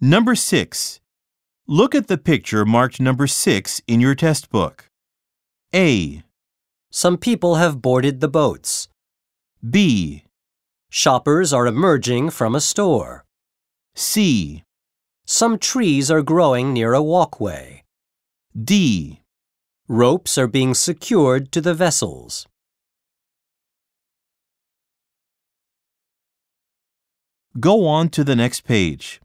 Number 6. Look at the picture marked number 6 in your test book. A, Some people have boarded the boats. B, Shoppers are emerging from a store. C, Some trees are growing near a walkway. D. Ropes are being secured to the vessels. Go on to the next page.